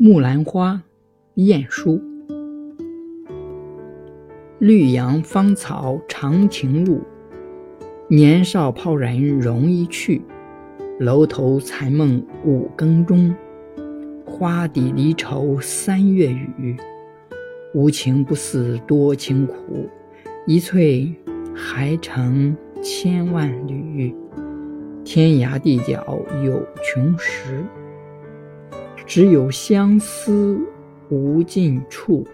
木兰花，晏殊。绿杨芳草长情路，年少抛人容易去。楼头残梦五更钟，花底离愁三月雨。无情不似多情苦，一翠还成千万缕。天涯地角有穷时，只有相思无尽处。